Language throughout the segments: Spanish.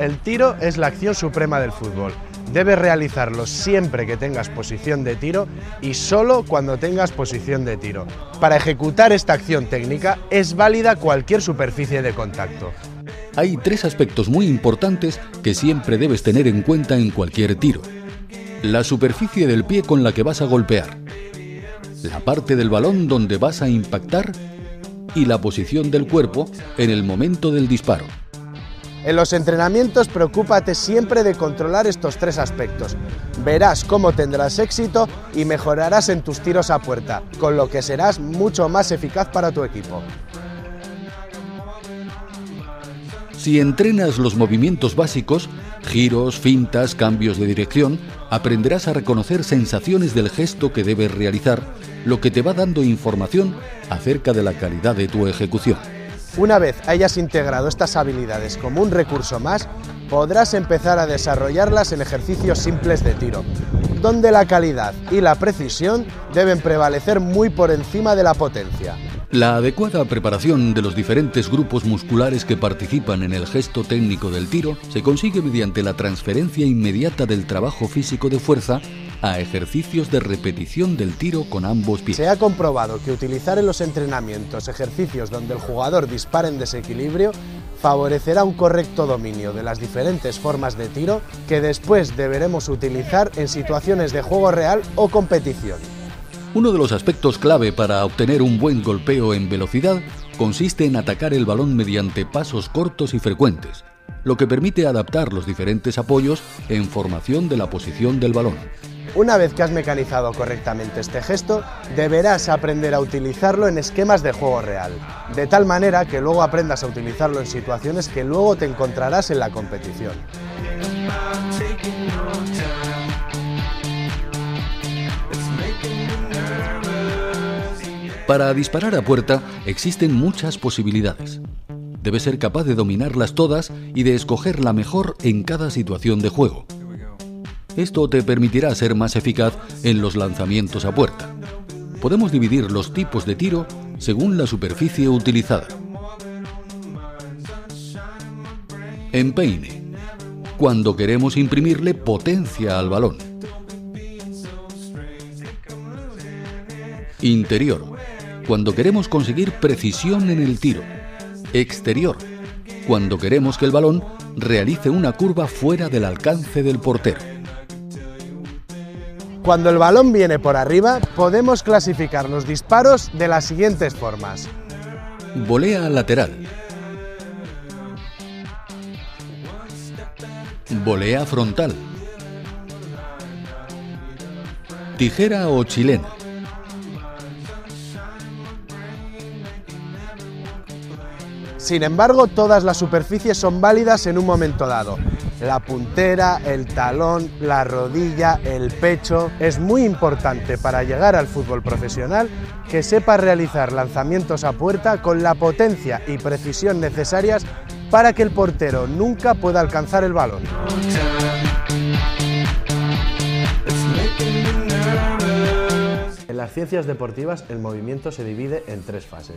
El tiro es la acción suprema del fútbol. Debes realizarlo siempre que tengas posición de tiro y solo cuando tengas posición de tiro. Para ejecutar esta acción técnica es válida cualquier superficie de contacto. Hay tres aspectos muy importantes que siempre debes tener en cuenta en cualquier tiro. La superficie del pie con la que vas a golpear, la parte del balón donde vas a impactar y la posición del cuerpo en el momento del disparo. En los entrenamientos preocúpate siempre de controlar estos tres aspectos. Verás cómo tendrás éxito y mejorarás en tus tiros a puerta, con lo que serás mucho más eficaz para tu equipo. Si entrenas los movimientos básicos, giros, fintas, cambios de dirección, aprenderás a reconocer sensaciones del gesto que debes realizar, lo que te va dando información acerca de la calidad de tu ejecución. Una vez hayas integrado estas habilidades como un recurso más, podrás empezar a desarrollarlas en ejercicios simples de tiro, donde la calidad y la precisión deben prevalecer muy por encima de la potencia. La adecuada preparación de los diferentes grupos musculares que participan en el gesto técnico del tiro se consigue mediante la transferencia inmediata del trabajo físico de fuerza a ejercicios de repetición del tiro con ambos pies. Se ha comprobado que utilizar en los entrenamientos ejercicios donde el jugador dispara en desequilibrio favorecerá un correcto dominio de las diferentes formas de tiro que después deberemos utilizar en situaciones de juego real o competición. Uno de los aspectos clave para obtener un buen golpeo en velocidad consiste en atacar el balón mediante pasos cortos y frecuentes, lo que permite adaptar los diferentes apoyos en formación de la posición del balón. Una vez que has mecanizado correctamente este gesto, deberás aprender a utilizarlo en esquemas de juego real, de tal manera que luego aprendas a utilizarlo en situaciones que luego te encontrarás en la competición. Para disparar a puerta existen muchas posibilidades. Debes ser capaz de dominarlas todas y de escoger la mejor en cada situación de juego. Esto te permitirá ser más eficaz en los lanzamientos a puerta. Podemos dividir los tipos de tiro según la superficie utilizada. Empeine. Cuando queremos imprimirle potencia al balón. Interior cuando queremos conseguir precisión en el tiro. Exterior, cuando queremos que el balón realice una curva fuera del alcance del portero. Cuando el balón viene por arriba, podemos clasificar los disparos de las siguientes formas. Volea lateral. Volea frontal. Tijera o chilena. Sin embargo, todas las superficies son válidas en un momento dado. La puntera, el talón, la rodilla, el pecho. Es muy importante para llegar al fútbol profesional que sepa realizar lanzamientos a puerta con la potencia y precisión necesarias para que el portero nunca pueda alcanzar el balón. En las ciencias deportivas el movimiento se divide en tres fases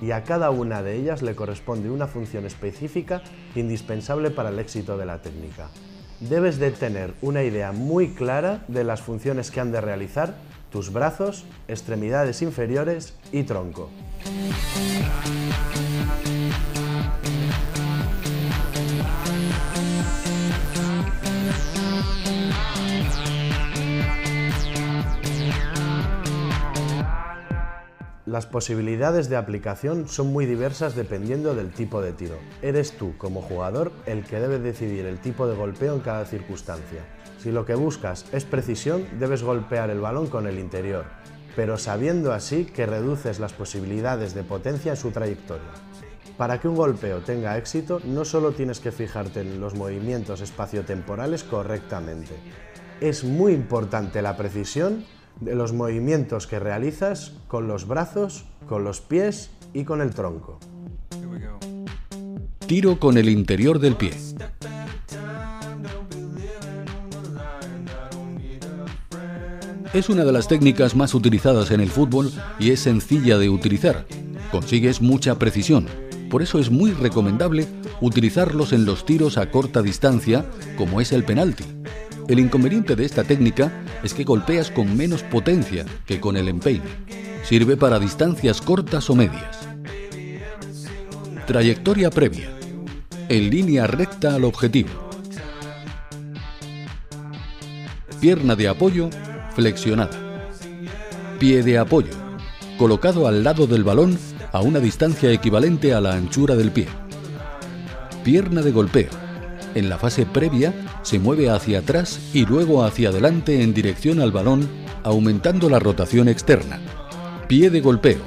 y a cada una de ellas le corresponde una función específica indispensable para el éxito de la técnica. Debes de tener una idea muy clara de las funciones que han de realizar tus brazos, extremidades inferiores y tronco. Las posibilidades de aplicación son muy diversas dependiendo del tipo de tiro. Eres tú, como jugador, el que debe decidir el tipo de golpeo en cada circunstancia. Si lo que buscas es precisión, debes golpear el balón con el interior, pero sabiendo así que reduces las posibilidades de potencia en su trayectoria. Para que un golpeo tenga éxito, no solo tienes que fijarte en los movimientos espaciotemporales correctamente. Es muy importante la precisión de los movimientos que realizas con los brazos, con los pies y con el tronco. Tiro con el interior del pie. Es una de las técnicas más utilizadas en el fútbol y es sencilla de utilizar. Consigues mucha precisión, Por eso es muy recomendable utilizarlos en los tiros a corta distancia, como es el penalti. El inconveniente de esta técnica es que golpeas con menos potencia que con el empeine. Sirve para distancias cortas o medias. Trayectoria previa. En línea recta al objetivo. Pierna de apoyo flexionada. Pie de apoyo, colocado al lado del balón a una distancia equivalente a la anchura del pie. Pierna de golpeo. En la fase previa se mueve hacia atrás y luego hacia adelante en dirección al balón, aumentando la rotación externa. Pie de golpeo.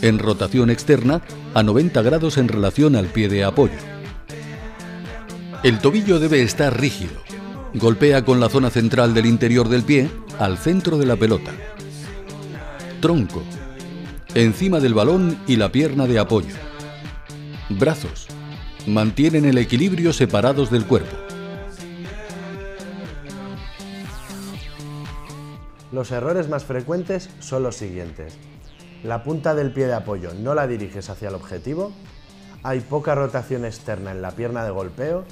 En rotación externa a 90 grados en relación al pie de apoyo. El tobillo debe estar rígido. Golpea con la zona central del interior del pie al centro de la pelota. Tronco. Encima del balón y la pierna de apoyo. Brazos. Mantienen el equilibrio separados del cuerpo. Los errores más frecuentes son los siguientes. La punta del pie de apoyo no la diriges hacia el objetivo, hay poca rotación externa en la pierna de golpeo,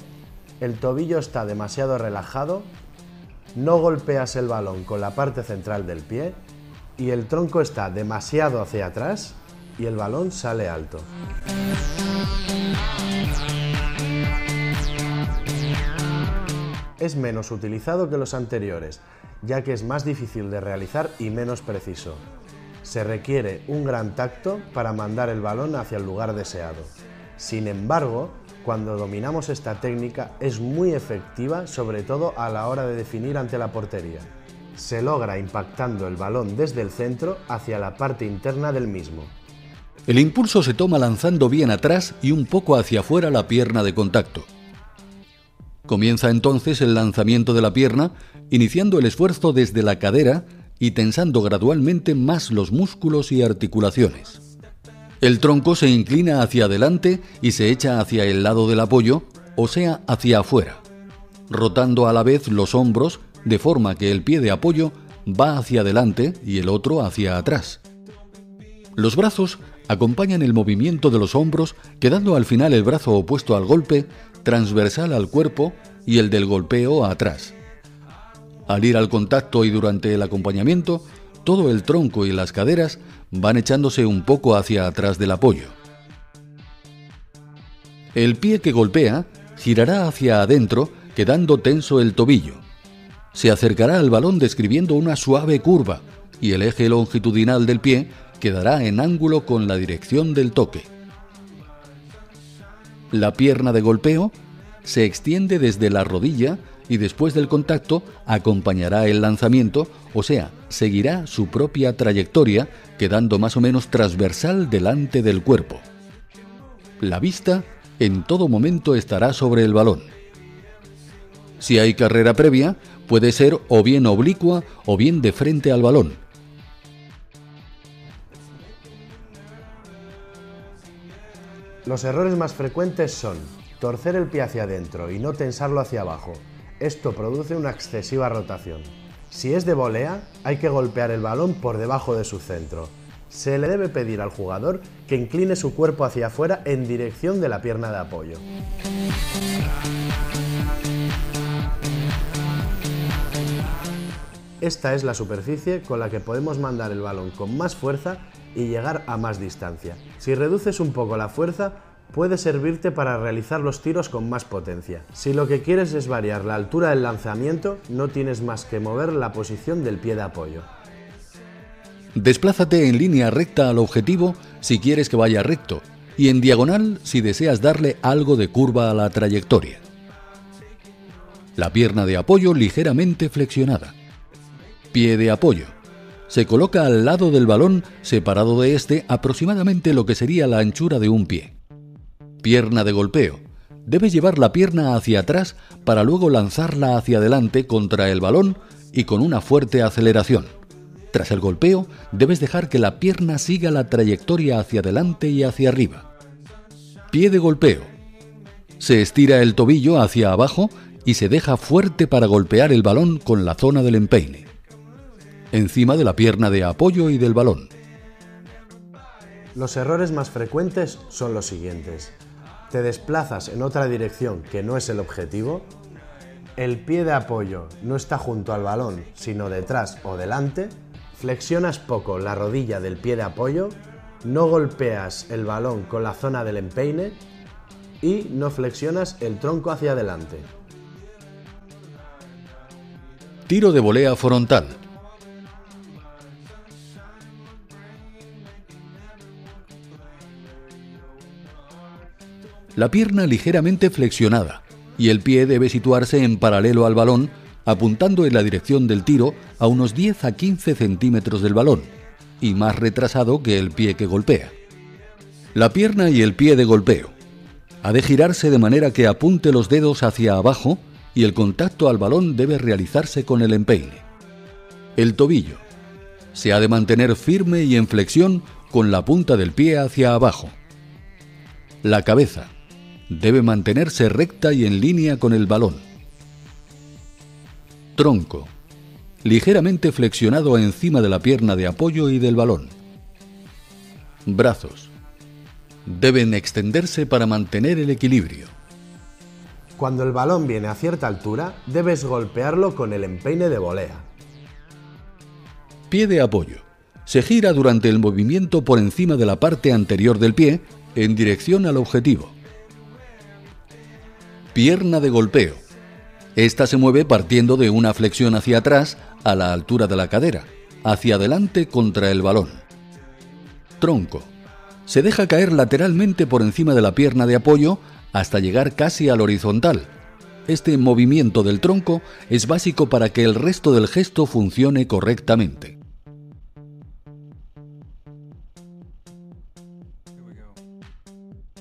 el tobillo está demasiado relajado, no golpeas el balón con la parte central del pie y el tronco está demasiado hacia atrás y el balón sale alto. Es menos utilizado que los anteriores, ya que es más difícil de realizar y menos preciso se requiere un gran tacto para mandar el balón hacia el lugar deseado. Sin embargo, cuando dominamos esta técnica es muy efectiva, sobre todo a la hora de definir ante la portería. Se logra impactando el balón desde el centro hacia la parte interna del mismo. El impulso se toma lanzando bien atrás y un poco hacia afuera la pierna de contacto. Comienza entonces el lanzamiento de la pierna, iniciando el esfuerzo desde la cadera y tensando gradualmente más los músculos y articulaciones. El tronco se inclina hacia adelante y se echa hacia el lado del apoyo, o sea, hacia afuera, rotando a la vez los hombros de forma que el pie de apoyo va hacia adelante y el otro hacia atrás. Los brazos acompañan el movimiento de los hombros, quedando al final el brazo opuesto al golpe transversal al cuerpo y el del golpeo atrás. Al ir al contacto y durante el acompañamiento, todo el tronco y las caderas van echándose un poco hacia atrás del apoyo. El pie que golpea girará hacia adentro, quedando tenso el tobillo. Se acercará al balón describiendo una suave curva y el eje longitudinal del pie quedará en ángulo con la dirección del toque. La pierna de golpeo se extiende desde la rodilla y después del contacto acompañará el lanzamiento, o sea, seguirá su propia trayectoria, quedando más o menos transversal delante del cuerpo. La vista en todo momento estará sobre el balón. Si hay carrera previa, puede ser o bien oblicua o bien de frente al balón. Los errores más frecuentes son torcer el pie hacia adentro y no tensarlo hacia abajo, esto produce una excesiva rotación. Si es de volea, hay que golpear el balón por debajo de su centro. Se le debe pedir al jugador que incline su cuerpo hacia afuera en dirección de la pierna de apoyo. Esta es la superficie con la que podemos mandar el balón con más fuerza y llegar a más distancia. Si reduces un poco la fuerza, puede servirte para realizar los tiros con más potencia. Si lo que quieres es variar la altura del lanzamiento, no tienes más que mover la posición del pie de apoyo. Desplázate en línea recta al objetivo si quieres que vaya recto y en diagonal si deseas darle algo de curva a la trayectoria. La pierna de apoyo ligeramente flexionada. Pie de apoyo. Se coloca al lado del balón, separado de este aproximadamente lo que sería la anchura de un pie pierna de golpeo. Debes llevar la pierna hacia atrás para luego lanzarla hacia adelante contra el balón y con una fuerte aceleración. Tras el golpeo, debes dejar que la pierna siga la trayectoria hacia adelante y hacia arriba. Pie de golpeo. Se estira el tobillo hacia abajo y se deja fuerte para golpear el balón con la zona del empeine. Encima de la pierna de apoyo y del balón. Los errores más frecuentes son los siguientes. Te desplazas en otra dirección que no es el objetivo. El pie de apoyo no está junto al balón, sino detrás o delante. Flexionas poco la rodilla del pie de apoyo. No golpeas el balón con la zona del empeine. Y no flexionas el tronco hacia adelante. Tiro de volea frontal. La pierna ligeramente flexionada y el pie debe situarse en paralelo al balón, apuntando en la dirección del tiro a unos 10 a 15 centímetros del balón y más retrasado que el pie que golpea. La pierna y el pie de golpeo. Ha de girarse de manera que apunte los dedos hacia abajo y el contacto al balón debe realizarse con el empeine. El tobillo. Se ha de mantener firme y en flexión con la punta del pie hacia abajo. La cabeza debe mantenerse recta y en línea con el balón. Tronco. Ligeramente flexionado encima de la pierna de apoyo y del balón. Brazos. Deben extenderse para mantener el equilibrio. Cuando el balón viene a cierta altura, debes golpearlo con el empeine de volea. Pie de apoyo. Se gira durante el movimiento por encima de la parte anterior del pie en dirección al objetivo. Pierna de golpeo. Esta se mueve partiendo de una flexión hacia atrás a la altura de la cadera, hacia adelante contra el balón. Tronco. Se deja caer lateralmente por encima de la pierna de apoyo hasta llegar casi al horizontal. Este movimiento del tronco es básico para que el resto del gesto funcione correctamente.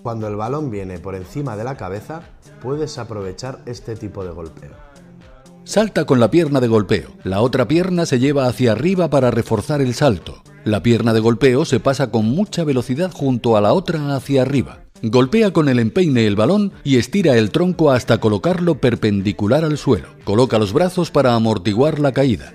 Cuando el balón viene por encima de la cabeza, puedes aprovechar este tipo de golpeo. Salta con la pierna de golpeo. La otra pierna se lleva hacia arriba para reforzar el salto. La pierna de golpeo se pasa con mucha velocidad junto a la otra hacia arriba. Golpea con el empeine el balón y estira el tronco hasta colocarlo perpendicular al suelo. Coloca los brazos para amortiguar la caída.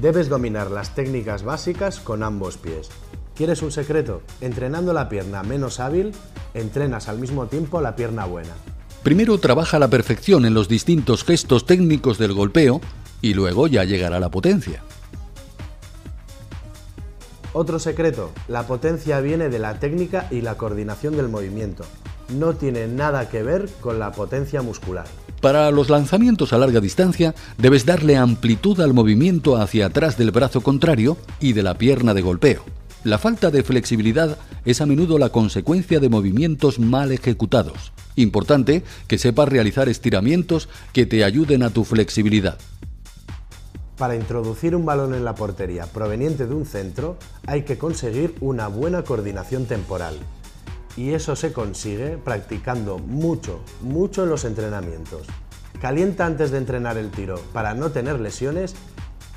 Debes dominar las técnicas básicas con ambos pies. ¿Quieres un secreto? Entrenando la pierna menos hábil, entrenas al mismo tiempo la pierna buena. Primero trabaja la perfección en los distintos gestos técnicos del golpeo y luego ya llegará la potencia. Otro secreto, la potencia viene de la técnica y la coordinación del movimiento. No tiene nada que ver con la potencia muscular. Para los lanzamientos a larga distancia debes darle amplitud al movimiento hacia atrás del brazo contrario y de la pierna de golpeo. La falta de flexibilidad es a menudo la consecuencia de movimientos mal ejecutados. Importante que sepas realizar estiramientos que te ayuden a tu flexibilidad. Para introducir un balón en la portería proveniente de un centro hay que conseguir una buena coordinación temporal. Y eso se consigue practicando mucho, mucho en los entrenamientos. Calienta antes de entrenar el tiro para no tener lesiones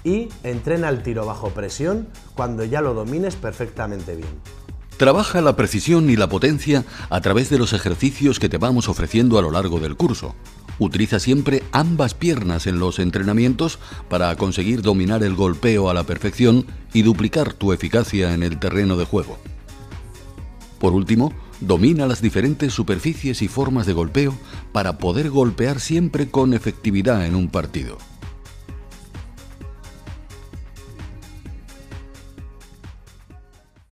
y entrena el tiro bajo presión cuando ya lo domines perfectamente bien. Trabaja la precisión y la potencia a través de los ejercicios que te vamos ofreciendo a lo largo del curso. Utiliza siempre ambas piernas en los entrenamientos para conseguir dominar el golpeo a la perfección y duplicar tu eficacia en el terreno de juego. Por último, domina las diferentes superficies y formas de golpeo para poder golpear siempre con efectividad en un partido.